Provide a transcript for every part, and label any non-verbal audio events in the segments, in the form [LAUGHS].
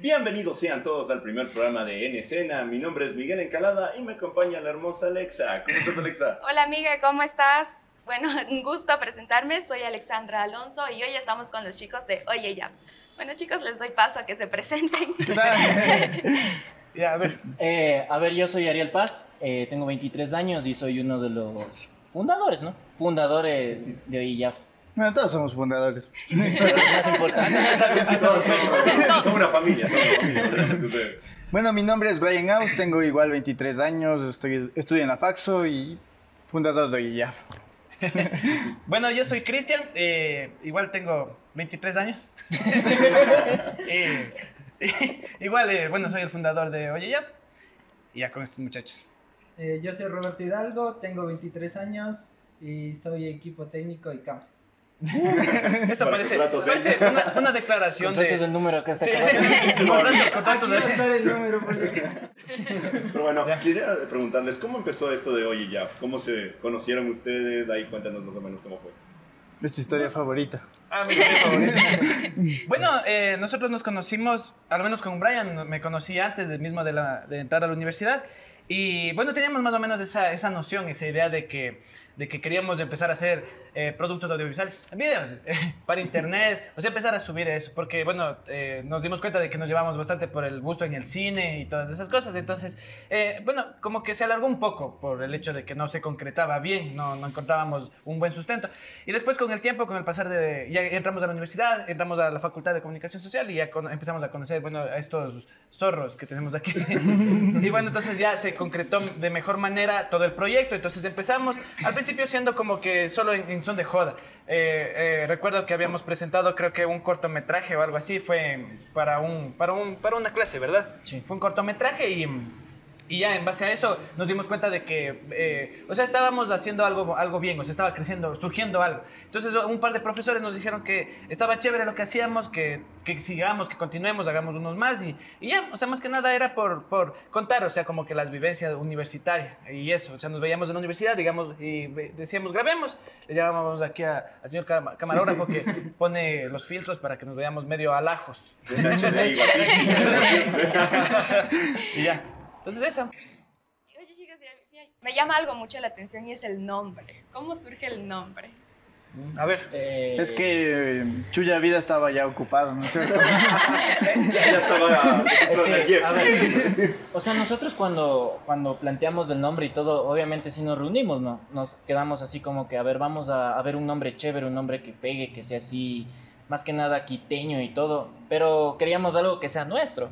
Bienvenidos sean todos al primer programa de En Escena. Mi nombre es Miguel Encalada y me acompaña la hermosa Alexa. ¿Cómo estás, Alexa? Hola, amiga, ¿cómo estás? Bueno, [LAUGHS] un gusto presentarme. Soy Alexandra Alonso y hoy estamos con los chicos de Oye Ya. Bueno, chicos, les doy paso a que se presenten. [LAUGHS] [LAUGHS] Ya, a ver. Eh, a ver, yo soy Ariel Paz, eh, tengo 23 años y soy uno de los fundadores, ¿no? Fundadores de OIJAF. Bueno, todos somos fundadores. [LAUGHS] Pero es más importante. [LAUGHS] Todos somos, somos una familia, somos. Bueno, mi nombre es Brian Aus, tengo igual 23 años, estoy, estudio en la Faxo y fundador de OIJAF. [LAUGHS] Bueno, yo soy Cristian, eh, igual tengo 23 años. Eh, igual, eh, bueno, soy el fundador de Oye Ya. Y ya con estos muchachos. Eh, yo soy Roberto Hidalgo, tengo 23 años y soy equipo técnico y campo. Esto parece, contratos, ¿eh? parece una, una declaración Contratos de... el número que está Sí, [LAUGHS] va a de... estar el número por. Pero bueno, quería preguntarles, ¿cómo empezó esto de Oye Ya? ¿Cómo se conocieron ustedes? Ahí cuéntanos más o menos cómo fue. Es tu historia favorita. Ah, mi historia favorita. Bueno, eh, nosotros nos conocimos, al menos con Brian, me conocí antes del mismo de, la- de entrar a la universidad. Y bueno, teníamos más o menos esa, esa noción, esa idea de que, de que queríamos empezar a hacer eh, productos audiovisuales, videos eh, [LAUGHS] para internet, o sea, empezar a subir eso, porque bueno, eh, nos dimos cuenta de que nos llevamos bastante por el gusto en el cine y todas esas cosas. Entonces, eh, bueno, como que se alargó un poco por el hecho de que no se concretaba bien, no, no encontrábamos un buen sustento. Y después con el tiempo, con el pasar de... Ya entramos a la universidad, entramos a la Facultad de Comunicación Social y ya con- empezamos a conocer, bueno, a estos zorros que tenemos aquí. [LAUGHS] y bueno, entonces ya se concretó de mejor manera todo el proyecto. Entonces empezamos, al principio siendo como que solo en, en son de joda. Eh, eh, recuerdo que habíamos presentado creo que un cortometraje o algo así, fue para, un, para, un, para una clase, ¿verdad? Sí. Fue un cortometraje y... Y ya en base a eso nos dimos cuenta de que, eh, o sea, estábamos haciendo algo, algo bien, o sea, estaba creciendo, surgiendo algo. Entonces un par de profesores nos dijeron que estaba chévere lo que hacíamos, que, que sigamos, que continuemos, hagamos unos más y, y ya, o sea, más que nada era por, por contar, o sea, como que las vivencias universitarias y eso, o sea, nos veíamos en la universidad, digamos, y decíamos, grabemos, le llamábamos aquí al señor cama- camarógrafo que [LAUGHS] pone los filtros para que nos veamos medio alajos. [LAUGHS] Y ya. Entonces eso. Oye, chicos, me llama algo mucho la atención y es el nombre. ¿Cómo surge el nombre? A ver. Eh, Es que Chuya Vida estaba ya ocupado, ¿no es cierto? [LAUGHS] Ya estaba es que, a ver, o sea, nosotros cuando, cuando planteamos el nombre y todo, obviamente sí nos reunimos, ¿no? Nos quedamos así como que, a ver, vamos a, a ver un nombre chévere, un nombre que pegue, que sea así, más que nada quiteño y todo, pero queríamos algo que sea nuestro.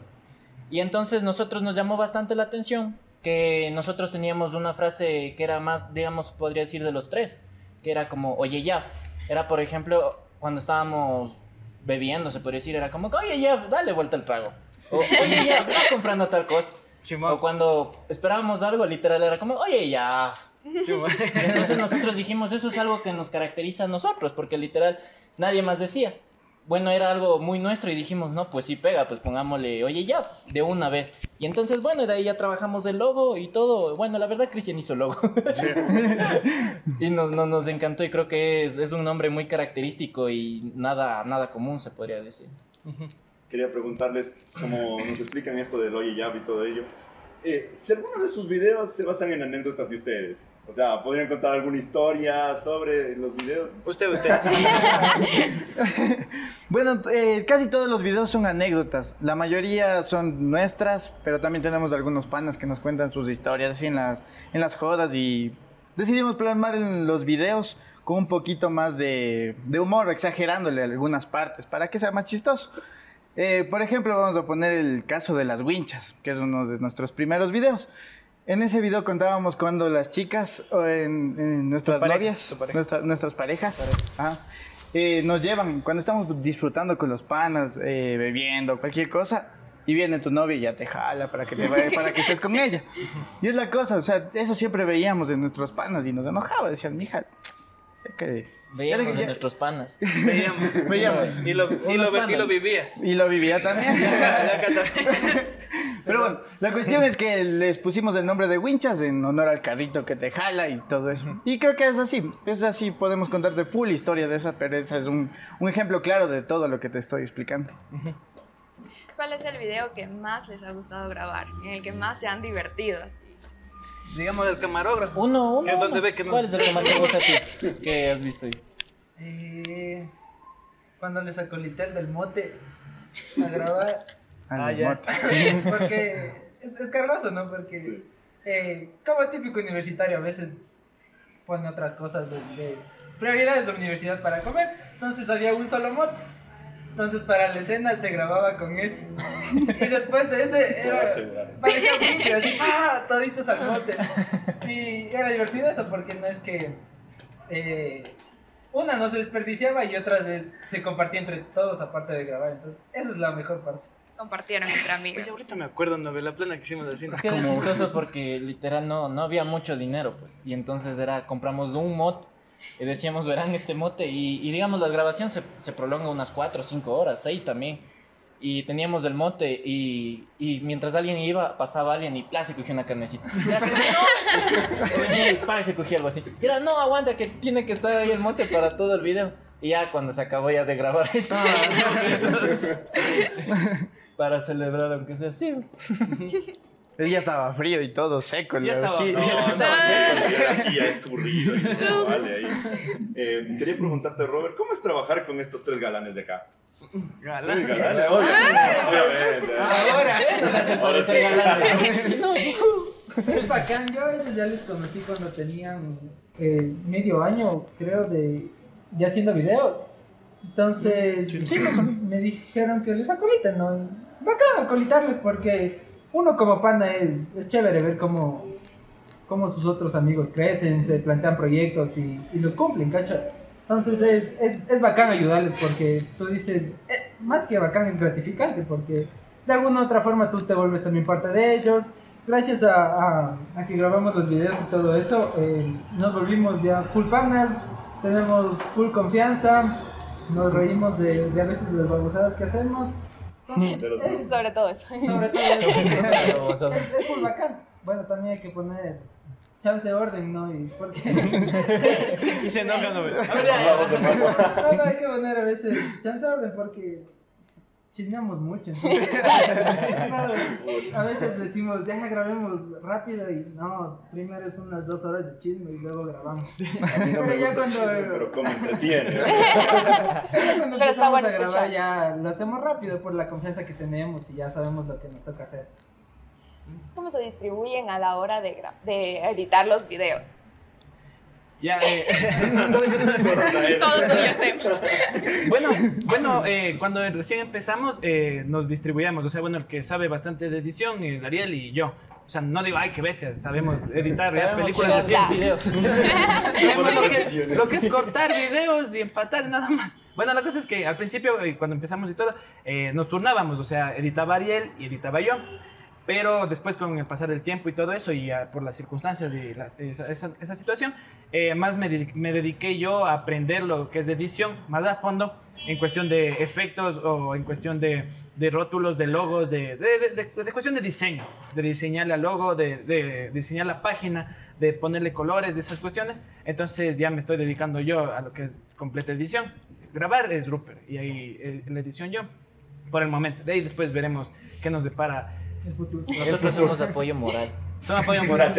Y entonces nosotros nos llamó bastante la atención que nosotros teníamos una frase que era más, digamos, podría decir de los tres, que era como, oye, ya. Era, por ejemplo, cuando estábamos bebiendo, se podría decir, era como, oye, ya, dale vuelta al trago. O, oye, ya, va [LAUGHS] comprando tal cosa. Simón. O cuando esperábamos algo, literal, era como, oye, ya. Simón. Entonces nosotros dijimos, eso es algo que nos caracteriza a nosotros, porque literal, nadie más decía. Bueno, era algo muy nuestro y dijimos, no, pues sí pega, pues pongámosle, oye, ya, de una vez. Y entonces, bueno, de ahí ya trabajamos el logo y todo. Bueno, la verdad, Cristian hizo el logo. [LAUGHS] y nos, nos, nos encantó y creo que es, es un nombre muy característico y nada, nada común, se podría decir. Quería preguntarles, como nos explican esto del Oye Ya y todo ello, eh, si alguno de sus videos se basan en anécdotas de ustedes. O sea, ¿podrían contar alguna historia sobre los videos? Usted, usted. [LAUGHS] Bueno, eh, casi todos los videos son anécdotas. La mayoría son nuestras, pero también tenemos algunos panas que nos cuentan sus historias así en las, en las jodas y decidimos plasmar en los videos con un poquito más de, de humor, exagerándole algunas partes para que sea más chistoso. Eh, por ejemplo, vamos a poner el caso de las winchas, que es uno de nuestros primeros videos. En ese video contábamos cuando las chicas, o en, en nuestras pareja, novias, pareja. nuestra- nuestras parejas, ajá, eh, nos llevan, cuando estamos disfrutando con los panas, eh, bebiendo, cualquier cosa, y viene tu novia y ya te jala para que, te vaya- [LAUGHS] para que estés con ella. Y es la cosa, o sea, eso siempre veíamos en nuestros panas y nos enojaba, decían, mija, que... Veíamos a nuestros panas. Veíamos. Veíamos. Y lo, y y lo vivías. Y lo vivía también. [LAUGHS] [LAUGHS] Pero bueno, la cuestión es que les pusimos el nombre de winchas en honor al carrito que te jala y todo eso. Y creo que es así, es así, podemos contarte full historias de esa, pero ese es un, un ejemplo claro de todo lo que te estoy explicando. ¿cuál es el video que más les ha gustado grabar? En el que más se han divertido. Digamos el camarógrafo. Uno, uno. ¿Qué, dónde uno. ve que no? ¿Cuál es el que más te gusta a ti? [LAUGHS] ¿Qué has visto ahí? Eh, cuando les acolité el del mote a grabar, Ah, Ah, ya. mote. [LAUGHS] porque es, es cargoso, ¿no? Porque Sí. eh, como típico universitario a veces pone otras cosas de, de prioridades de la universidad para comer, entonces había un solo mote. Entonces para la escena se grababa con ese. Y después de ese era, parecía un vídeo, así, ¡ah! Toditos al mote. Y era divertido eso porque no es que eh, una no se desperdiciaba y otra se, se compartía entre todos aparte de grabar. Entonces, esa es la mejor parte. Compartieron entre amigos. Oye, ahorita me acuerdo, novela plana que hicimos así. Es que era chistoso porque literal no, no había mucho dinero, pues. Y entonces era, compramos un mote y decíamos, verán este mote. Y, y digamos, la grabación se, se prolonga unas 4 o 5 horas, 6 también. Y teníamos el mote y, y mientras alguien iba, pasaba alguien y ¡plá! se cogía una carnecita. Y era como, se cogía algo así. Y era, no, aguanta, que tiene que estar ahí el mote para todo el video. Y ya cuando se acabó ya de grabar [LAUGHS] eso. [LAUGHS] para celebrar, aunque sea así. [LAUGHS] Él ya estaba frío y todo seco. Ya estaba- no, No, aquí ya escurrido. y todo, vale, ahí. Eh, quería preguntarte, Robert, ¿cómo es trabajar con estos tres galanes de acá? Galán. Tres galanes, obviamente. obviamente. Ahora, Nos hacen parecer. Sí, [LAUGHS] no, es bacán. Yo a ellos ya les conocí cuando tenían eh, medio año, creo, de ya haciendo videos. Entonces, Sí, menos. me dijeron que les acoliten, ¿no? Bacán acolitarles porque uno como pana es, es chévere ver cómo, cómo sus otros amigos crecen, se plantean proyectos y, y los cumplen, ¿cacha? Entonces es, es, es bacán ayudarles porque tú dices, eh, más que bacán es gratificante porque de alguna u otra forma tú te vuelves también parte de ellos. Gracias a, a- a que grabamos los videos y todo eso, eh, nos volvimos ya full panas, tenemos full confianza, nos reímos de, de a veces de las babosadas que hacemos. [LAUGHS] Sobre todo eso. sobre todo [LAUGHS] eso. Es, muy bacán. Bueno, también hay que poner chance de orden, ¿no? Y porque... [LAUGHS] Y se enoja, no. No, no, hay que poner a veces chance de orden porque chismeamos mucho. entonces, [LAUGHS] no, a veces decimos, ya grabemos rápido y no, primero es unas dos horas de chisme y luego grabamos. No [LAUGHS] Pero [LAUGHS] ya cuando- chisme, pero cómo entretiene. Cuando Pero está empezamos bueno a grabar escuchar. ya lo hacemos rápido por la confianza que tenemos y ya sabemos lo que nos toca hacer. ¿Cómo se distribuyen a la hora de, de editar los videos? Ya, eh, [LAUGHS] Todo tuyo bueno, bueno eh, cuando recién empezamos eh, nos distribuíamos, o sea, bueno, el que sabe bastante de edición es Ariel y yo. O sea, no digo, ay, qué bestia, sabemos editar ya Sabemos películas. Ya. videos. [LAUGHS] Lo que, es, lo que es cortar videos y empatar nada más. Bueno, la cosa es que al principio, eh, cuando empezamos y todo, eh, nos turnábamos, o sea, editaba Ariel y editaba yo. Pero después con el pasar del tiempo y todo eso, y ah, por las circunstancias y la- esa, esa- esa situación, eh, más me, me dediqué yo a aprender lo que es edición más a fondo en cuestión de efectos o en cuestión de, de rótulos, de logos, de, de, cuestión de diseño, de diseñar la logo, de, de diseñar la página, de ponerle colores, de esas cuestiones. Entonces ya me estoy dedicando yo a lo que es completa edición. Grabar es Rupert y ahí eh, la edición yo, por el momento. De ahí después veremos qué nos depara. El futuro. Nosotros somos apoyo moral. Son apoyo moral.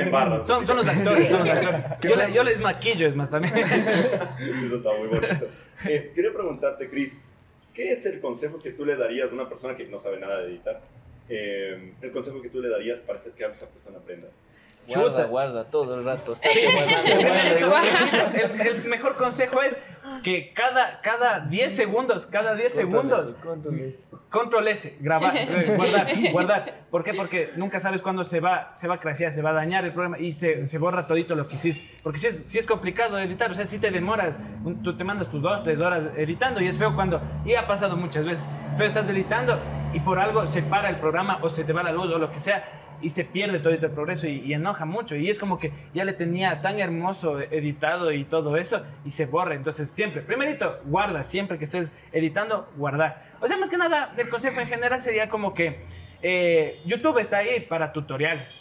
Son, son los actores, son los actores. [LAUGHS] Yo, le- yo les maquillo, es más también. [LAUGHS] Eso está muy bonito. Eh, quería preguntarte, Chris, ¿qué es el consejo que tú le darías a una persona que no sabe nada de editar? Eh, el consejo que tú le darías para hacer que esa persona aprenda. Guarda, Chuta. guarda, todo el rato. [LAUGHS] Está Sí, guardando, guardando. el, el mejor consejo es que cada, cada 10 segundos, cada 10 segundos, control S, grabar, [LAUGHS] eh, guardar, guardar. ¿Por qué? Porque nunca sabes cuándo se va, se va a crashear, se va a dañar el programa y se, se borra todito lo que hiciste. Porque si es, si es complicado editar, o sea, si te demoras, un- tú te mandas tus 2, 3 horas editando y es feo cuando, y ha pasado muchas veces, es feo estás editando y por algo se para el programa o se te va la luz o lo que sea y se pierde todo el progreso y, enoja mucho. Y es como que ya le tenía tan hermoso editado y todo eso y se borra. Entonces siempre, primerito, guarda, siempre que estés editando, guardar. O sea, más que nada, el consejo en general sería como que Eh, YouTube está ahí para tutoriales.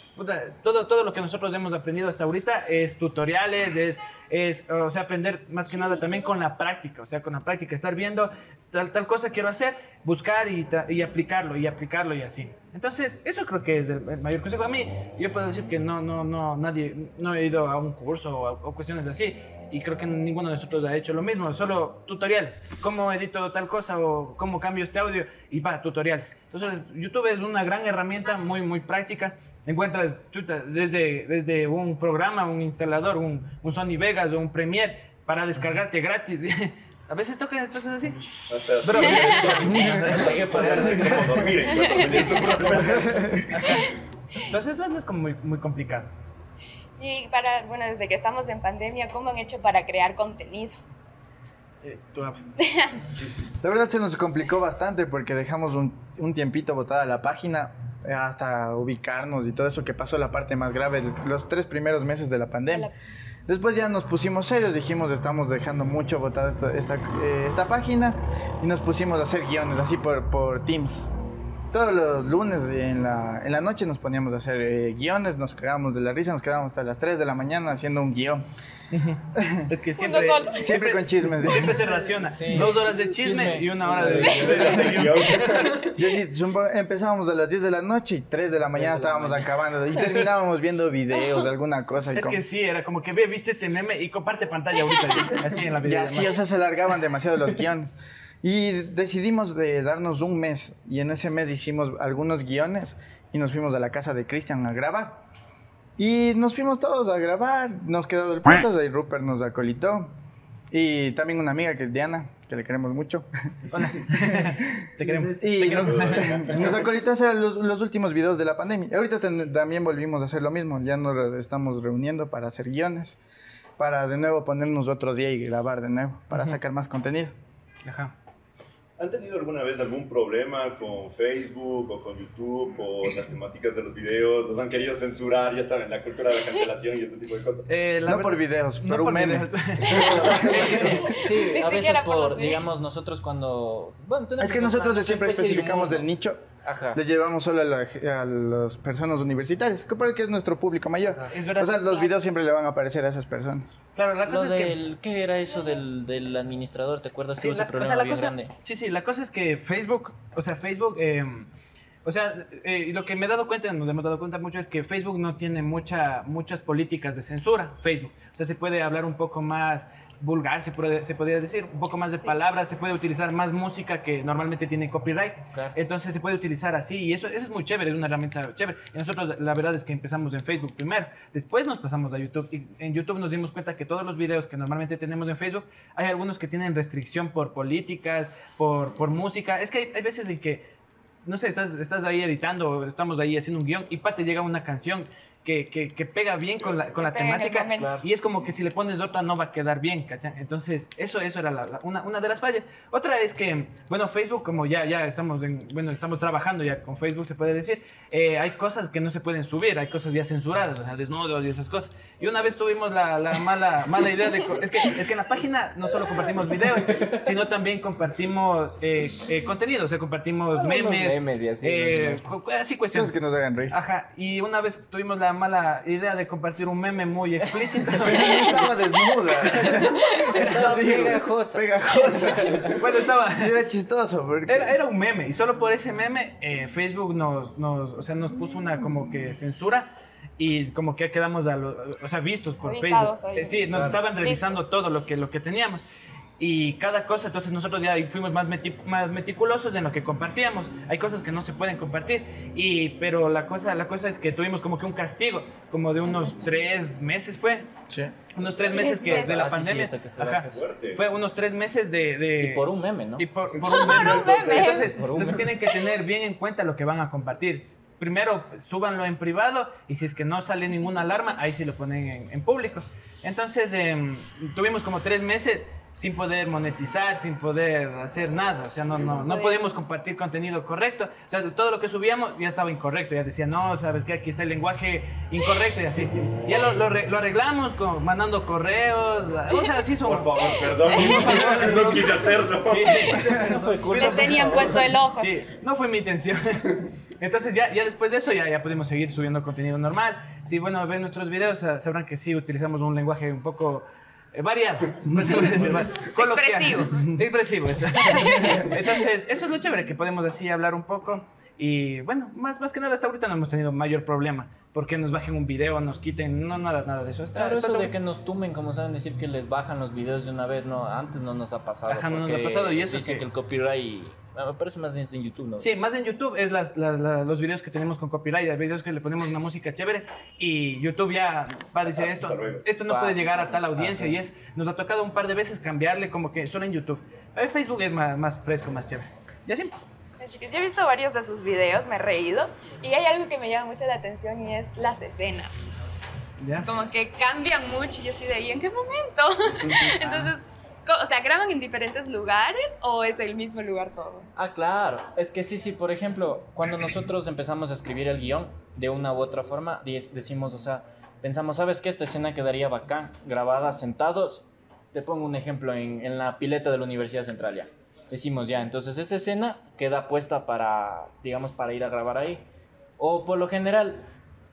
Todo, todo lo que nosotros hemos aprendido hasta ahorita es tutoriales, es, es, o sea, aprender más que nada también con la práctica, o sea, con la práctica, estar viendo tal, tal cosa quiero hacer, buscar y, y aplicarlo, y aplicarlo y así. Entonces, eso creo que es el, mayor consejo. A mí, yo puedo decir que no, no, no, nadie, no he ido a un curso o, o cuestiones así, y creo que ninguno de nosotros ha hecho lo mismo, solo tutoriales. Cómo edito tal cosa o cómo cambio este audio y va, tutoriales. Entonces, YouTube es una gran herramienta, muy, muy práctica. Encuentras chuta, desde, desde un programa, un instalador, un, un Sony Vegas o un Premiere para descargarte gratis. A veces toca cosas así. Pero, hasta que parar de como dormir entonces no es como muy, muy complicado. Y para, bueno, desde que estamos en pandemia, ¿cómo han hecho para crear contenido? Eh, tú. [LAUGHS] La verdad se nos complicó bastante porque dejamos un, un tiempito botada la página eh, hasta ubicarnos y todo eso que pasó la parte más grave, los tres primeros meses de la pandemia. Después ya nos pusimos serios, dijimos estamos dejando mucho botada esta, esta, eh, esta página y nos pusimos a hacer guiones así por, por Teams. Todos los lunes en la, en la noche nos poníamos a hacer eh, guiones, nos cagábamos de la risa, nos quedábamos hasta las 3 de la mañana haciendo un guion. [LAUGHS] Es que siempre, solo. Siempre con chismes. siempre se raciona. Sí. Dos horas de chisme, Chisme. y una hora de, de- de guion. [LAUGHS] Sí, empezábamos a las 10 de la noche y 3 de la mañana de la estábamos mañana. acabando y terminábamos viendo videos, alguna cosa. Y Es como- que sí, era como que ve, viste este meme y comparte pantalla ahorita, ya, [LAUGHS] así en la Ya, videollamada. sí, o sea, se alargaban demasiado los guiones. Y decidimos de darnos un mes. Y en ese mes hicimos algunos guiones y nos fuimos a la casa de Cristian a grabar. Y nos fuimos todos a grabar. Nos quedó del punto, ahí Rupert nos acolitó. Y también una amiga que es Diana, que le queremos mucho. Hola. [LAUGHS] Te queremos. Y Te nos, queremos. nos acolitó a hacer los, los últimos videos de la pandemia. Ahorita ten- también volvimos a hacer lo mismo. Ya nos estamos reuniendo para hacer guiones. Para de nuevo ponernos otro día y grabar de nuevo. Para Ujú. sacar más contenido. Ajá. ¿Han tenido alguna vez algún problema con Facebook o con YouTube o las temáticas de los videos? ¿Los han querido censurar? Ya saben, la cultura de la cancelación y ese tipo de cosas. Eh, No verdad- por videos, no por un meme. [LAUGHS] Sí, a veces por digamos, nosotros cuando... Bueno, Es que nosotros siempre especificamos del nicho, Ajá. les llevamos solo a, la- a las personas universitarias, que porque es nuestro público mayor. Es verdad. O sea, los videos siempre le van a aparecer a esas personas. claro, la Lo cosa es que. ¿Qué era eso del, del administrador? ¿Te acuerdas que Sí, hubo ese la, o problema sea, la bien cosa, grande? sí, sí, la cosa es que Facebook, o sea, Facebook, eh, o sea, eh, lo que me he dado cuenta, nos hemos dado cuenta mucho, es que Facebook no tiene mucha, muchas políticas de censura, Facebook. O sea, se puede hablar un poco más vulgar, se, puede, se podría decir, un poco más de Sí. palabras, se puede utilizar más música que normalmente tiene copyright. Claro. Entonces se puede utilizar así y eso, eso es muy chévere, es una herramienta chévere. Y nosotros la verdad es que empezamos en Facebook primero, después nos pasamos a YouTube y en YouTube nos dimos cuenta que todos los videos que normalmente tenemos en Facebook, hay algunos que tienen restricción por políticas, por, por música. Es que hay, hay veces en que, no sé, estás, estás ahí editando, o estamos ahí haciendo un guion y pa, te llega una canción que, que, que pega bien con la, con la temática. Claro. y es como que si le pones otra no va a quedar bien, ¿cachai? Entonces, eso, eso era la- la- una, una de las fallas. Otra es que, bueno, Facebook, como ya, ya estamos, en, bueno, estamos trabajando ya con Facebook, se puede decir, eh, hay cosas que no se pueden subir, hay cosas ya censuradas, o sea, desnudos y esas cosas. Y una vez tuvimos la, la mala, mala idea de... Es que, es que en la página no solo compartimos videos, sino también compartimos eh, eh, contenido, o sea, compartimos memes, memes y así, eh, así cuestiones. Que nos hagan reír. Ajá, y una vez tuvimos la mala idea de compartir un meme muy explícito. [LAUGHS] Estaba desnuda. Estaba pegajosa. Pegajosa. bueno, estaba... Era chistoso. Porque... Era, era un meme y solo por ese meme eh, Facebook nos, nos, o sea, nos puso una como que censura y como que quedamos a lo- o sea, vistos por Revisados Facebook. ahí. Eh, sí, nos Claro. estaban revisando todo lo que, lo que teníamos. Y cada cosa, entonces nosotros ya fuimos más, meti- más meticulosos en lo que compartíamos. Hay cosas que no se pueden compartir, y, pero la cosa, la cosa es que tuvimos como que un castigo, como de unos tres meses fue, Sí. unos tres meses que meses. de la Ah, sí, sí, pandemia. hasta que se Ajá. Fue unos tres meses de... de- Y por un meme, ¿no? y por, [LAUGHS] por un meme. meme. Entonces, Por un entonces meme. tienen que tener bien en cuenta lo que van a compartir. Primero, súbanlo en privado y si es que no sale ninguna alarma, ahí sí lo ponen en, en público. Entonces, em, tuvimos como tres meses sin poder monetizar, sin poder hacer nada. O sea, no, no, no podíamos compartir contenido correcto. O sea, todo lo que subíamos ya estaba incorrecto. Ya decía, no, sabes que aquí está el lenguaje incorrecto y así. Ya lo, lo, lo arreglamos con, mandando correos. O sea, así son. Por favor, perdón. No quise hacerlo. Sí. No fue culpa. Le tenían puesto el ojo. Sí, no fue mi intención. Entonces ya, ya después de eso ya, ya pudimos seguir subiendo contenido normal. Sí, bueno, ven nuestros videos, sa- sabrán que sí utilizamos un lenguaje un poco eh, variado. [LAUGHS] se puede decir, va- coloquial. Expresivo. [LAUGHS] Expresivo, eso. Entonces, eso es lo chévere, que podemos así hablar un poco. Y bueno, más, más que nada hasta ahorita no hemos tenido mayor problema. Porque nos bajen un video, nos quiten, no, nada, nada de eso. Está, Claro, está eso todo de que nos tumben, como saben decir que les bajan los videos de una vez, no, antes no nos ha pasado. Ajá, no nos ha pasado, y eso Dicen que- que el copyright, ah, me parece más en YouTube, ¿no? Sí, más en YouTube es las, la- la- los videos que tenemos con copyright, los videos que le ponemos una música chévere y YouTube ya va a decir esto, Hasta luego. esto no Va. puede llegar a tal audiencia Ajá. y es, nos ha tocado un par de veces cambiarle como que solo en YouTube. Eh, Facebook es más, más fresco, más chévere. Y así. Yo he visto varios de sus videos, me he reído. Y hay algo que me llama mucho la atención y es las escenas. ¿Ya? Como que cambian mucho y yo así de ahí, ¿en qué momento? [LAUGHS] Entonces, o sea, ¿graban en diferentes lugares o es el mismo lugar todo? Ah, claro. Es que sí, sí, por ejemplo, cuando nosotros empezamos a escribir el guion, de una u otra forma, decimos, o sea, pensamos, ¿sabes qué? Esta escena quedaría bacán, grabada sentados. Te pongo un ejemplo, en, en la pileta de la Universidad Central ya. Decimos ya, entonces esa escena queda puesta para, digamos, para ir a grabar ahí. O por lo general,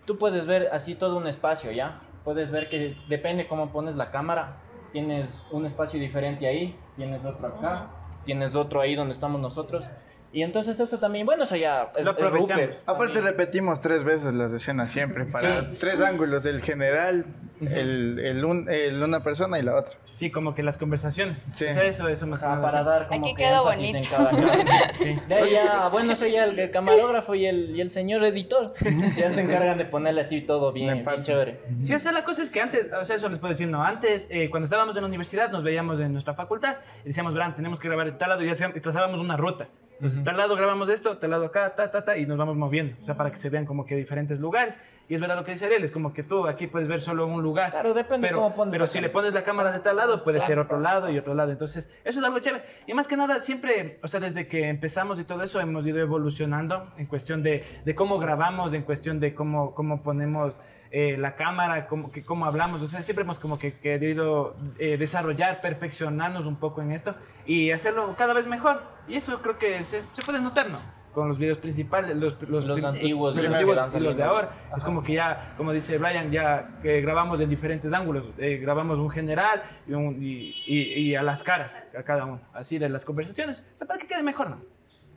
tú puedes ver así todo un espacio, ¿ya? Puedes ver que depende cómo pones la cámara. Tienes un espacio diferente ahí, tienes otro acá, tienes otro ahí donde estamos nosotros. Y entonces esto también, bueno, eso ya es, Lo es. Rupert. Aparte También. repetimos tres veces las escenas siempre [LAUGHS] para Sí. tres ángulos, el general, el, el un- el una persona y la otra. Sí, como que las conversaciones. Sí. O sea, eso, eso más nada, para sí. dar como Aquí que quedó énfasis bonito. en cada [LAUGHS] cámara. Sí. De ahí ya, bueno, soy ya el, el camarógrafo y el, y el señor editor. Ya se encargan de ponerle así todo bien, bien chévere. Sí, o sea, la cosa es que antes, o sea, eso les puedo decir, no, antes, eh, cuando estábamos en la universidad, nos veíamos en nuestra facultad y decíamos, verán, tenemos que grabar en tal lado y, hacíamos- y trazábamos una ruta. Entonces, tal lado grabamos esto, tal lado acá, ta, ta, ta, y nos vamos moviendo, o sea, para que se vean como que diferentes lugares. Y es verdad lo que dice Ariel, es como que tú aquí puedes ver solo un lugar. Claro, depende pero, cómo pones Pero si le pones la cámara de tal lado, puede ser otro lado y otro lado. Entonces, eso es algo chévere. Y más que nada, siempre, o sea, desde que empezamos y todo eso, hemos ido evolucionando en cuestión de, de cómo grabamos, en cuestión de cómo, cómo ponemos eh, la cámara, cómo, que, cómo hablamos. O sea, siempre hemos como que querido eh, desarrollar, perfeccionarnos un poco en esto y hacerlo cada vez mejor. Y eso creo que se, se puede notar, ¿no? Con los videos principales, los, los, Los antiguos, los antiguos y los de ahora. Es Ajá. como que ya, como dice Brian, ya que grabamos en diferentes ángulos. Eh, grabamos un general y, un- y, y- y a las caras, a cada uno, así de las conversaciones. O sea, para que quede mejor, ¿no?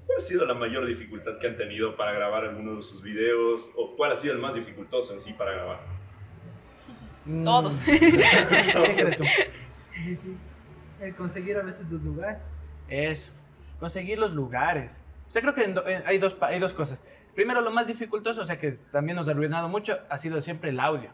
¿Cuál ha sido la mayor dificultad que han tenido para grabar alguno de sus videos? ¿O cuál ha sido el más dificultoso en sí para grabar? Mm. Todos. [LAUGHS] El conseguir a veces los lugares. Eso, conseguir los lugares. O sea, creo que hay, dos, hay dos cosas. Primero, lo más dificultoso, o sea, que también nos ha arruinado mucho, ha sido siempre el audio.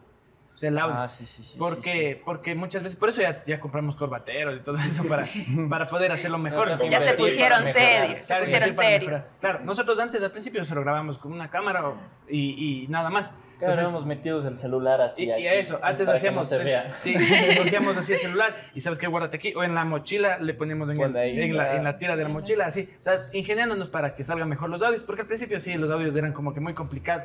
O sea, el audio. Ah, sí, sí, sí. Porque, porque muchas veces, por eso ya, ya compramos corbateros y todo eso para, [LAUGHS] para poder hacerlo mejor. Ya se pusieron serios, se Claro, pusieron serios. Claro, nosotros antes al principio solo grabamos con una cámara y, y nada más. Claro, Entonces, hemos metido el celular así. y, y aquí, a eso, antes para que hacíamos. No se vea. Sí, cogíamos así el celular y sabes que guárdate aquí. O en la mochila le ponemos en, el- ahí, en, la, en la tira de la mochila, así. O sea, ingeniándonos para que salgan mejor los audios. Porque al principio sí, los audios eran como que muy complicados.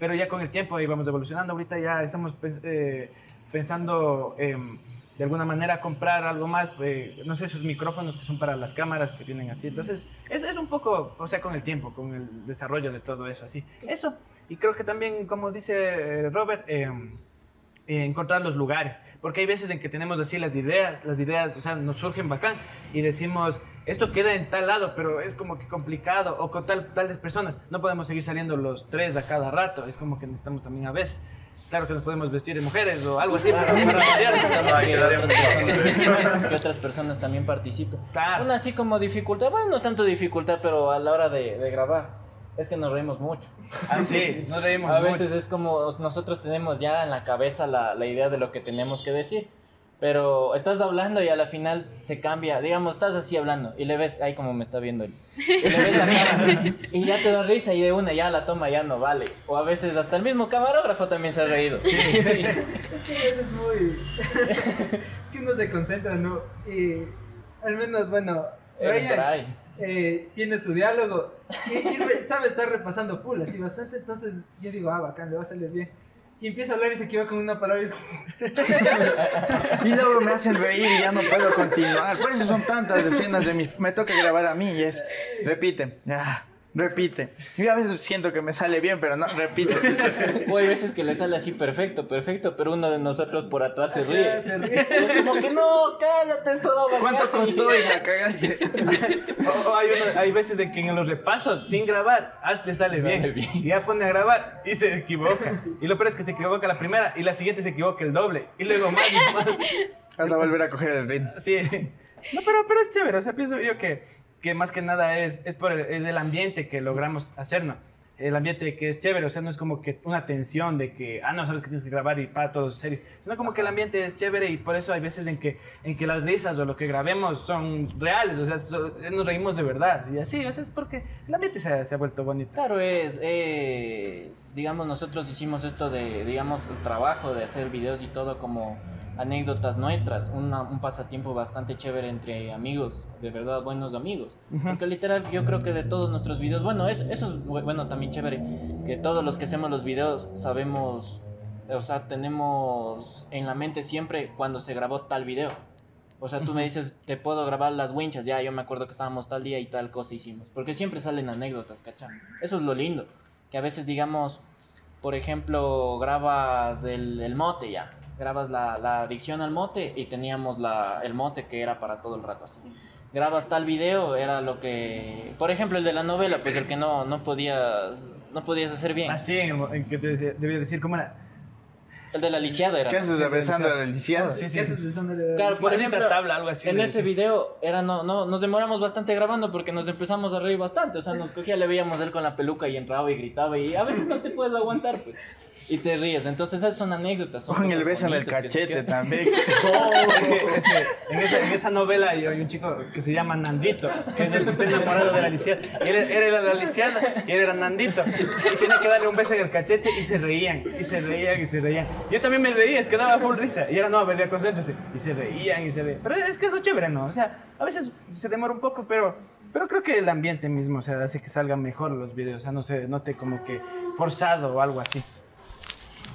Pero ya con el tiempo íbamos evolucionando. Ahorita ya estamos eh, pensando. em, de alguna manera comprar algo más, eh, no sé, esos micrófonos que son para las cámaras que tienen así. Entonces, es, es un poco, o sea, con el tiempo, con el desarrollo de todo eso, así. Eso. Y creo que también, como dice eh, Robert, em, eh, encontrar los lugares. Porque hay veces en que tenemos así las ideas, las ideas, o sea, nos surgen bacán y decimos, esto queda en tal lado, pero es como que complicado, o con tal, tales personas. No podemos seguir saliendo los tres a cada rato, es como que necesitamos también a veces. Claro que nos podemos vestir de mujeres o algo así para, para. Ay, que, otras [LAUGHS] [LAUGHS] que otras personas también participen. Claro. Una así como dificultad, bueno, no es tanto dificultad, pero a la hora de, de grabar, es que nos reímos mucho. Ah, sí, no debemos A mucho. veces es como nosotros tenemos ya en la cabeza la, la idea de lo que tenemos que decir. Pero estás hablando y a la final se cambia. Digamos, estás así hablando y le ves, ay, como me está viendo él. Y le ves la [LAUGHS] cara y ya te da risa y de una ya la toma ya no vale. O a veces hasta el mismo camarógrafo también se ha reído. Sí. [LAUGHS] Es que a veces es muy. [LAUGHS] que uno se concentra, ¿no? Y al menos, bueno, eh, tiene su diálogo y, y sabe estar repasando full, así bastante. Entonces yo digo, ah, bacán, le va a salir bien. Y empieza a hablar y se equivoca con una palabra y es [LAUGHS] luego me hacen reír y ya no puedo continuar. Por eso son tantas escenas de mi... Me toca grabar a mí y es... Repite. Repite. Yo a veces siento que me sale bien, pero no, repite. O hay veces que le sale así perfecto, perfecto, pero uno de nosotros por atrás se ríe. Es como que no, cállate, va a ¿Cuánto costó y la cagaste? O, o hay, uno- hay veces de que en los repasos, sin grabar, haz le sale bien. Bien. Y ya pone a grabar y se equivoca. Y lo peor es que se equivoca la primera y la siguiente se equivoca el doble. Y luego más y más. Vas a volver a coger el ritmo. Sí. No, pero, pero es chévere. O sea, pienso yo que, que más que nada es, es por el, es el ambiente que logramos hacernos. El ambiente que es chévere, o sea, no es como que una tensión de que, ah, no, sabes que tienes que grabar y para todo serio, sino como que el ambiente es chévere y por eso hay veces en que, en que las risas o lo que grabemos son reales, o sea, so- nos reímos de verdad y así, o sea, es porque el ambiente se ha, se ha vuelto bonito. Claro, es, es, digamos, nosotros hicimos esto de, digamos, el trabajo de hacer videos y todo como anécdotas nuestras, una- un pasatiempo bastante chévere entre amigos, de verdad buenos amigos. Porque literal yo creo que de todos nuestros videos, bueno, eso, eso es bu- bueno también chévere, que todos los que hacemos los videos sabemos, o sea, tenemos en la mente siempre cuando se grabó tal video. O sea, tú me dices, te puedo grabar las winchas, ya, yo me acuerdo que estábamos tal día y tal cosa hicimos. Porque siempre salen anécdotas, ¿cachai? Eso es lo lindo. Que a veces, digamos, por ejemplo, grabas el, el mote ya. Grabas la, la adicción al mote y teníamos la, el mote que era para todo el rato así. Grabas tal video, era lo que... Por ejemplo, el de la novela, pues el que no, no, podías, no podías hacer bien. Así en, el mo- en que te de- debía decir cómo era. El de la lisiada era. ¿Qué haces besando a la lisiada? Sí, sí. ¿Qué haces besando de- Claro, por ejemplo, tabla, algo así. En ese video era no, no, nos demoramos bastante grabando porque nos empezamos a reír bastante. O sea, nos cogía, le veíamos él con la peluca y entraba y gritaba y a veces no te puedes aguantar, pues. Y te ríes. Entonces esas son anécdotas. Son Con el beso en el que cachete también. Oh, es que, es que en, esa, en esa novela hay hay un chico que se llama Nandito, que es el que está enamorado de la lisiada. Y él, él era la lisiada y él era Nandito. Y tenía que darle un beso en el cachete y se reían, y se reían, y se reían. Yo también me reía, es que daba full risa. Y era, no, a ver, ya concéntrese. Y se reían, y se reían. Pero es que es lo chévere, ¿no? O sea, a veces se demora un poco, pero, pero creo que el ambiente mismo, o sea, hace que salgan mejor los videos. O sea, no se note como que forzado o algo así.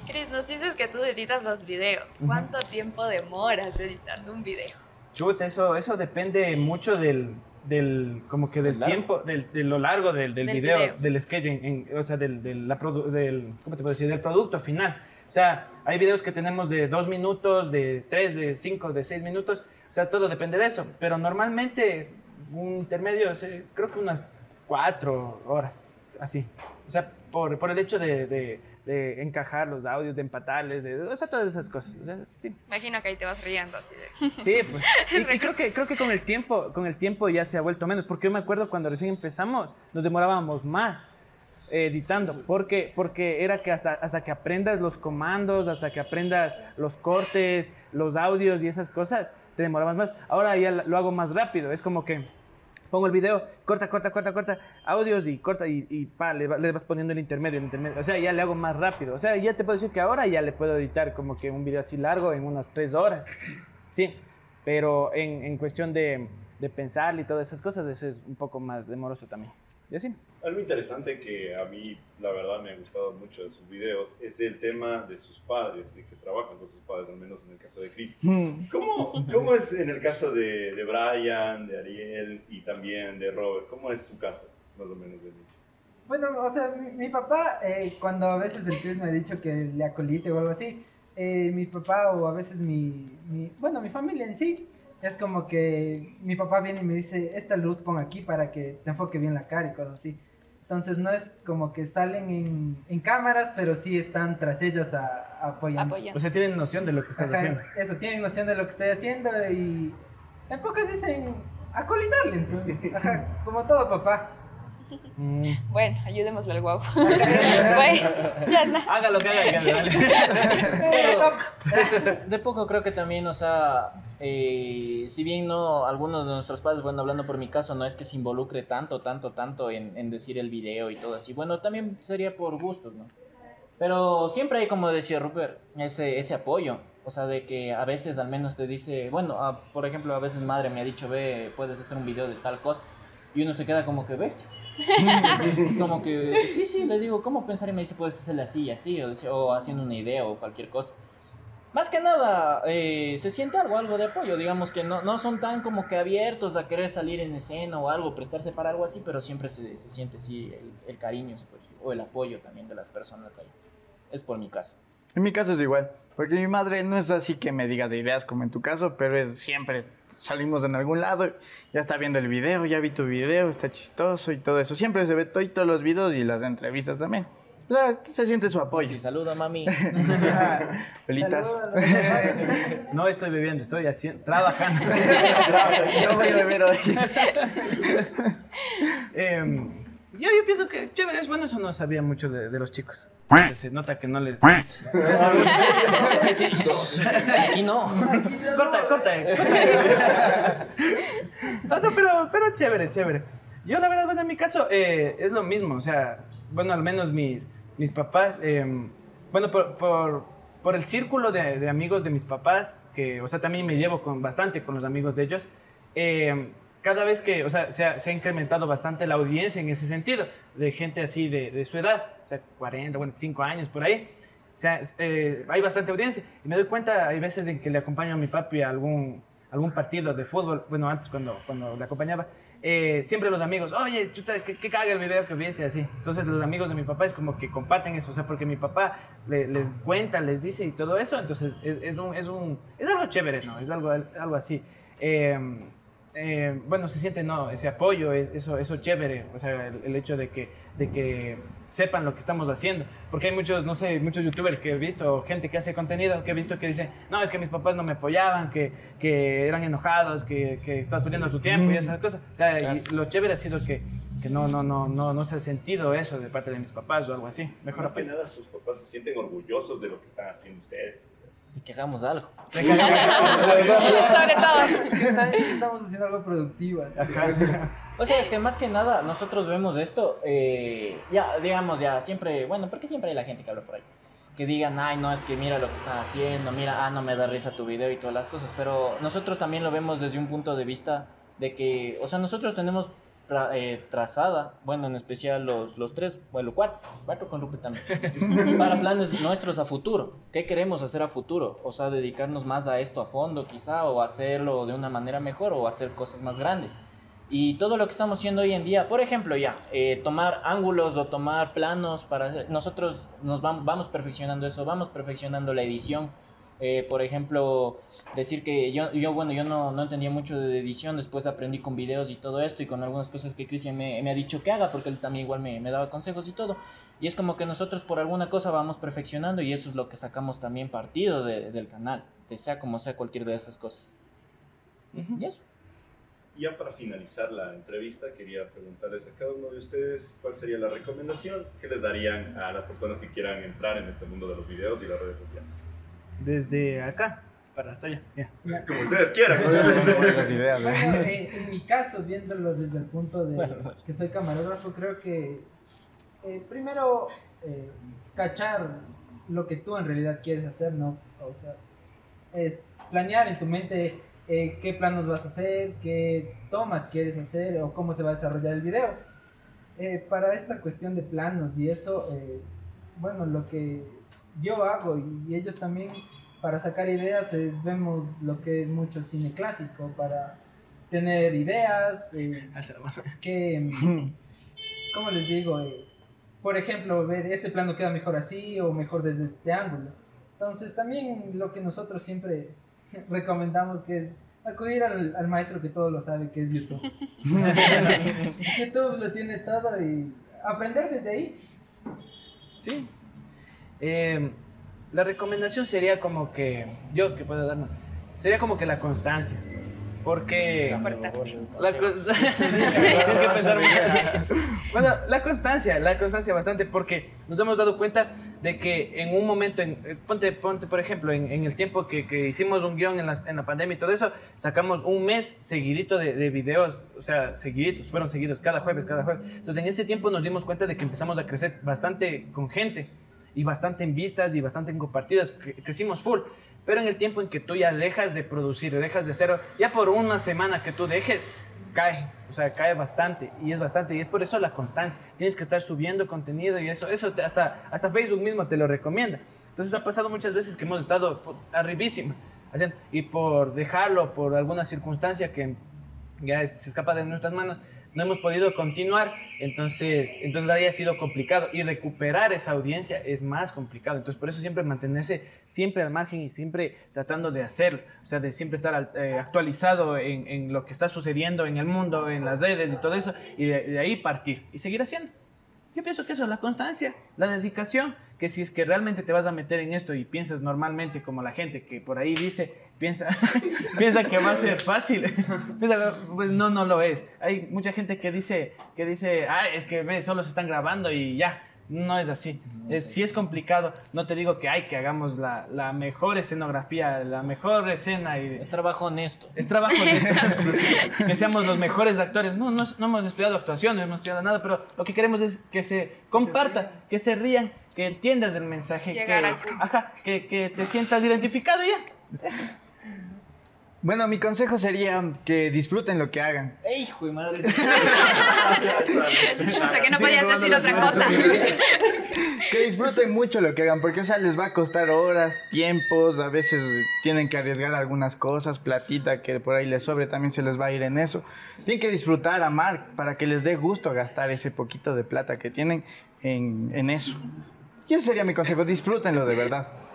Cris, nos dices que tú editas los videos. ¿Cuánto tiempo demoras editando un video? Chuta, eso, eso depende mucho del, del como que del tiempo, del, de lo largo del, del, Del video, video. del sketch, en- en- o sea, del, del, la produ- del, ¿cómo te puedo decir? Del producto final. O sea, hay videos que tenemos de dos minutos, de tres, de cinco, de seis minutos. O sea, todo depende de eso. Pero normalmente un intermedio, creo que unas cuatro horas, así. O sea, por, por el hecho de, de, de encajar los audios, de empatarles, de, o sea, todas esas cosas. O sea, sí. Imagino que ahí te vas riendo así de... [LAUGHS] Sí, pues. Y, y creo que creo que con el tiempo, con el tiempo ya se ha vuelto menos, porque yo me acuerdo cuando recién empezamos, nos demorábamos más editando, porque porque era que hasta hasta que aprendas los comandos, hasta que aprendas los cortes, los audios y esas cosas, te demorabas más. Ahora ya lo hago más rápido, es como que pongo el video, corta, corta, corta, corta, audios y corta y, y pa, le, le vas poniendo el intermedio, el intermedio. O sea, ya le hago más rápido. O sea, ya te puedo decir que ahora ya le puedo editar como que un video así largo en unas tres horas. Sí, pero en, en cuestión de, de pensar y todas esas cosas, eso es un poco más demoroso también. Y así. Algo interesante que a mí, la verdad, me ha gustado mucho de sus videos es el tema de sus padres, de que trabajan con sus padres, al menos en el caso de Chris. Mm. ¿Cómo, cómo es en el caso de, de Brian, de Ariel y también de Robert? ¿Cómo es su caso, más o menos, de mí? Bueno, o sea, mi, mi papá, eh, cuando a veces el Chris me ha dicho que le acolite o algo así, eh, mi papá o a veces mi, mi- bueno, mi familia en sí, es como que mi papá viene y me dice, esta luz pon aquí para que te enfoque bien la cara y cosas así. Entonces no es como que salen en, en cámaras, pero sí están tras ellas a, apoyando. Apoyando. O sea, tienen noción de lo que estás Ajá, haciendo. Eso, tienen noción de lo que estoy haciendo y en pocas dicen acolitarle, entonces, [LAUGHS] ajá, como todo papá. Mm. Bueno, ayudémosle al guau. [LAUGHS] bueno. Haga lo que haga. [LAUGHS] De poco creo que también, o sea, eh, si bien no, algunos de nuestros padres, bueno, hablando por mi caso, no es que se involucre tanto, tanto, tanto en, en decir el video y todo así. Bueno, también sería por gustos, ¿no? Pero siempre hay, como decía Rupert, ese, ese apoyo. O sea, de que a veces al menos te dice, bueno, a- por ejemplo, a veces madre me ha dicho, ve, puedes hacer un video de tal cosa. Y uno se queda como que, ¿ves? [LAUGHS] como que, sí, sí, le digo, ¿cómo pensar? Y me dice, puedes hacerle así y así, o, o haciendo una idea o cualquier cosa. más que nada eh, se siente algo, algo de apoyo, digamos que no, no son tan como que abiertos a querer salir en escena o algo, prestarse para algo así, pero siempre se, se siente sí el, el cariño decir, o el apoyo también de las personas ahí. Es por mi caso. En mi caso es igual, porque mi madre no es así que me diga de ideas como en tu caso, pero es siempre salimos en algún lado, ya está viendo el video, ya vi tu video, está chistoso y todo eso. Siempre se ve todo y todos los videos y las entrevistas también. O sea, se siente su apoyo. Sí, saluda mami. [LAUGHS] Felitas. No estoy bebiendo, estoy haciendo, trabajando. [LAUGHS] No voy a beber hoy. Em, yo, yo pienso que chévere, es bueno, eso no sabía mucho de, de los chicos. Se nota que no les... Sí, [LAUGHS] Aquí no. corta, corta. [LAUGHS] no, no, pero, pero chévere, chévere. Yo la verdad, bueno, en mi caso eh, es lo mismo, o sea, bueno, al menos mis, mis papás, eh, bueno, por, por, por el círculo de, de amigos de mis papás, que, o sea, también me llevo con, bastante con los amigos de ellos, eh, cada vez que, o sea, se ha, se ha incrementado bastante la audiencia en ese sentido, de gente así de, de su edad, o sea, 40, 45 años por ahí. O sea, eh, hay bastante audiencia. Y me doy cuenta, hay veces en que le acompaño a mi papi a algún, algún partido de fútbol, bueno, antes cuando, cuando le acompañaba, eh, siempre los amigos, oye, chuta, ¿qué, qué caga el video que viste así. Entonces los amigos de mi papá es como que comparten eso, o sea, porque mi papá le- les cuenta, les dice y todo eso, entonces es, es, un, es, un, es algo chévere, ¿no? Es algo, algo así. Eh, eh, bueno, se siente, ¿no? Ese apoyo, es- eso, eso chévere, o sea, el, el hecho de que, de que sepan lo que estamos haciendo. Porque hay muchos, no sé, muchos youtubers que he visto, gente que hace contenido, que he visto que dicen, no, es que mis papás no me apoyaban, que, que eran enojados, que, que estás perdiendo tu tiempo y esas cosas. O sea, y lo chévere ha sido que, que no, no, no, no, no se ha sentido eso de parte de mis papás o algo así. Mejor Más que nada, sus papás se sienten orgullosos de lo que están haciendo ustedes. Y que hagamos algo. [LAUGHS] Sobre todo. Estamos haciendo algo productivo. O sea, es que más que nada nosotros vemos esto, eh, ya, digamos, ya siempre, bueno, porque siempre hay la gente que habla por ahí. Que digan, ay, no, es que mira lo que están haciendo, mira, ah, no me da risa tu video y todas las cosas. Pero nosotros también lo vemos desde un punto de vista de que, o sea, nosotros tenemos tra- eh, trazada, bueno, en especial los, los tres, bueno, cuatro, cuatro con Rupert también, [LAUGHS] para planes nuestros a futuro. ¿Qué queremos hacer a futuro? O sea, dedicarnos más a esto a fondo quizá, o hacerlo de una manera mejor, o hacer cosas más grandes. Y todo lo que estamos haciendo hoy en día, por ejemplo, ya, eh, tomar ángulos o tomar planos para nosotros nos vam- vamos perfeccionando eso, vamos perfeccionando la edición. Eh, por ejemplo, decir que yo, yo bueno, yo no, no entendía mucho de edición, después aprendí con videos y todo esto y con algunas cosas que Cristian me, me ha dicho que haga, porque él también igual me, me daba consejos y todo. Y es como que nosotros por alguna cosa vamos perfeccionando y eso es lo que sacamos también partido de- del canal, de sea como sea cualquier de esas cosas. Ujú. Y eso. Y Ya para finalizar la entrevista, quería preguntarles a cada uno de ustedes cuál sería la recomendación que les darían a las personas que quieran entrar en este mundo de los videos y las redes sociales. Desde acá para hasta allá. ya. Como ustedes quieran, [LAUGHS] ideas, Bueno, ¿eh? en, en mi caso, viéndolo desde el punto de que soy camarógrafo, creo que eh, primero eh, cachar lo que tú en realidad quieres hacer, ¿no? O sea, es planear en tu mente eh, qué planos vas a hacer, qué tomas quieres hacer o cómo se va a desarrollar el video. Eh, para esta cuestión de planos y eso, eh, bueno, lo que yo hago y ellos también para sacar ideas es vemos lo que es mucho cine clásico para tener ideas eh, que ¿cómo les digo? Eh, por ejemplo, ver este plano queda mejor así o mejor desde este ángulo. Entonces también lo que nosotros siempre [LAUGHS] recomendamos que es acudir al, al maestro que todo lo sabe, que es YouTube. [LAUGHS] [LAUGHS] YouTube lo tiene todo y aprender desde ahí. Sí. Eh, la recomendación sería como que, yo que puedo dar, sería como que la constancia. Porque... La [LAUGHS] pensar mucho. Bueno, la constancia, la constancia bastante, porque nos hemos dado cuenta de que en un momento, en, eh, ponte, ponte por ejemplo, en, en el tiempo que, que hicimos un guion en la, en la pandemia y todo eso, sacamos un mes seguidito de, de videos, o sea, seguiditos, fueron seguidos, cada jueves, cada jueves. Entonces en ese tiempo nos dimos cuenta de que empezamos a crecer bastante con gente y bastante en vistas y bastante en compartidas, cre- crecimos full. Pero en el tiempo en que tú ya dejas de producir, dejas de cero, ya por una semana que tú dejes, cae, o sea, cae bastante y es bastante y es por eso la constancia. Tienes que estar subiendo contenido y eso, eso te- hasta, hasta Facebook mismo te lo recomienda. Entonces ha pasado muchas veces que hemos estado arribísima y por dejarlo, por alguna circunstancia que ya se escapa de nuestras manos, no hemos podido continuar, entonces, entonces ahí ha sido complicado y recuperar esa audiencia es más complicado, entonces por eso siempre mantenerse siempre al margen y siempre tratando de hacerlo, o sea, de siempre estar eh, actualizado en, en lo que está sucediendo en el mundo, en las redes y todo eso, y de, ahí partir y seguir haciendo. Yo pienso que eso, la constancia, la dedicación, que si es que realmente te vas a meter en esto y piensas normalmente como la gente que por ahí dice, piensa, [LAUGHS] piensa que va a ser fácil, [LAUGHS] Piensa, pues no, no lo es. Hay mucha gente que dice, que dice, ah, es que ve, solo se están grabando y ya. No es así. Es, sí es complicado. No te digo que hay que hagamos la, la mejor escenografía, la mejor escena y Es trabajo honesto. es trabajo de [LAUGHS] que seamos los mejores actores. No, no, no hemos estudiado actuación, no hemos estudiado nada, pero lo que queremos es que se comparta, que se rían, que entiendas el mensaje, que, Llegar ajá, que, que te sientas identificado y ya. Bueno, mi consejo sería que disfruten lo que hagan. ¡Ey, hijo de madre! [LAUGHS] O sea, que no podías decir otra cosa. Que disfruten mucho lo que hagan, porque o sea, les va a costar horas, tiempos, a veces tienen que arriesgar algunas cosas, platita que por ahí les sobre, también se les va a ir en eso. Tienen que disfrutar, amar, para que les dé gusto gastar ese poquito de plata que tienen en, en eso. Y ese sería mi consejo, disfrútenlo de verdad.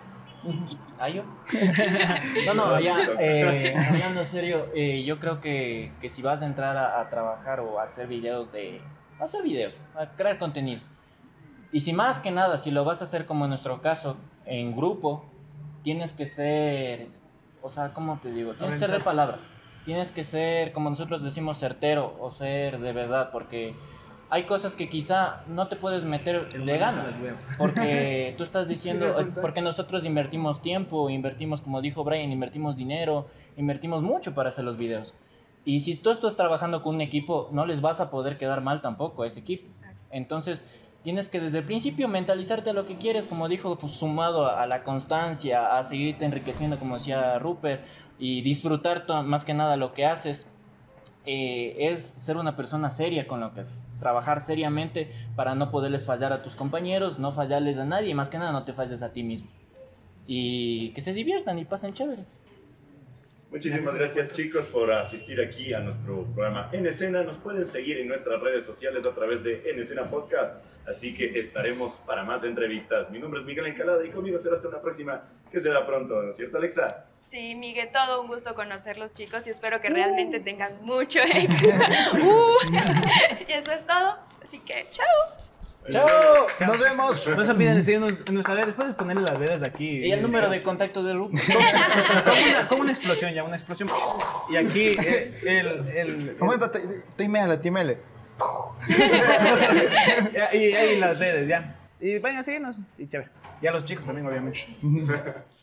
¿Ah, yo? [LAUGHS] No, no, ya, eh, [LAUGHS] hablando en serio, eh, yo creo que, que si vas a entrar a, a trabajar o a hacer videos de... a hacer videos, a crear contenido. Y si más que nada, si lo vas a hacer como en nuestro caso, en grupo, tienes que ser... O sea, ¿cómo te digo? Tienes que ser de palabra. Tienes que ser, como nosotros decimos, certero o ser de verdad, porque hay cosas que quizá no te puedes meter de gana. Porque [LAUGHS] tú estás diciendo, es porque nosotros invertimos tiempo, invertimos, como dijo Brian, invertimos dinero, invertimos mucho para hacer los videos. Y si tú estás trabajando con un equipo, no les vas a poder quedar mal tampoco a ese equipo. Entonces, tienes que desde el principio mentalizarte a lo que quieres, como dijo, pues, sumado a, la constancia, a seguirte enriqueciendo, como decía Rupert, y disfrutar más que nada lo que haces. Eh, es ser una persona seria con lo que haces. Trabajar seriamente para no poderles fallar a tus compañeros, no fallarles a nadie, y más que nada no te falles a ti mismo. Y que se diviertan y pasen chévere. Muchísimas gracias chicos por asistir aquí a nuestro programa En Escena. Nos pueden seguir en nuestras redes sociales a través de En Escena Podcast. Así que estaremos para más entrevistas. Mi nombre es Miguel Encalada y conmigo será hasta una próxima que será pronto, ¿no es cierto Alexa? Sí, Miguel, todo un gusto conocerlos, chicos, y espero que realmente tengan mucho éxito. [LAUGHS] Uh, [LAUGHS] y eso es todo. Así que, chao. ¡Chao! Nos vemos. No se olviden de seguirnos en nuestras redes. Puedes ponerle las redes aquí. Y el número de contacto de Rupert. Como una, como una explosión ya, una explosión. Y aquí eh, el... el, Aguántate, tímele, tímele. [LAUGHS] y ahí las redes ya. Y vayan a seguirnos. Y chévere. Y a los chicos también, obviamente.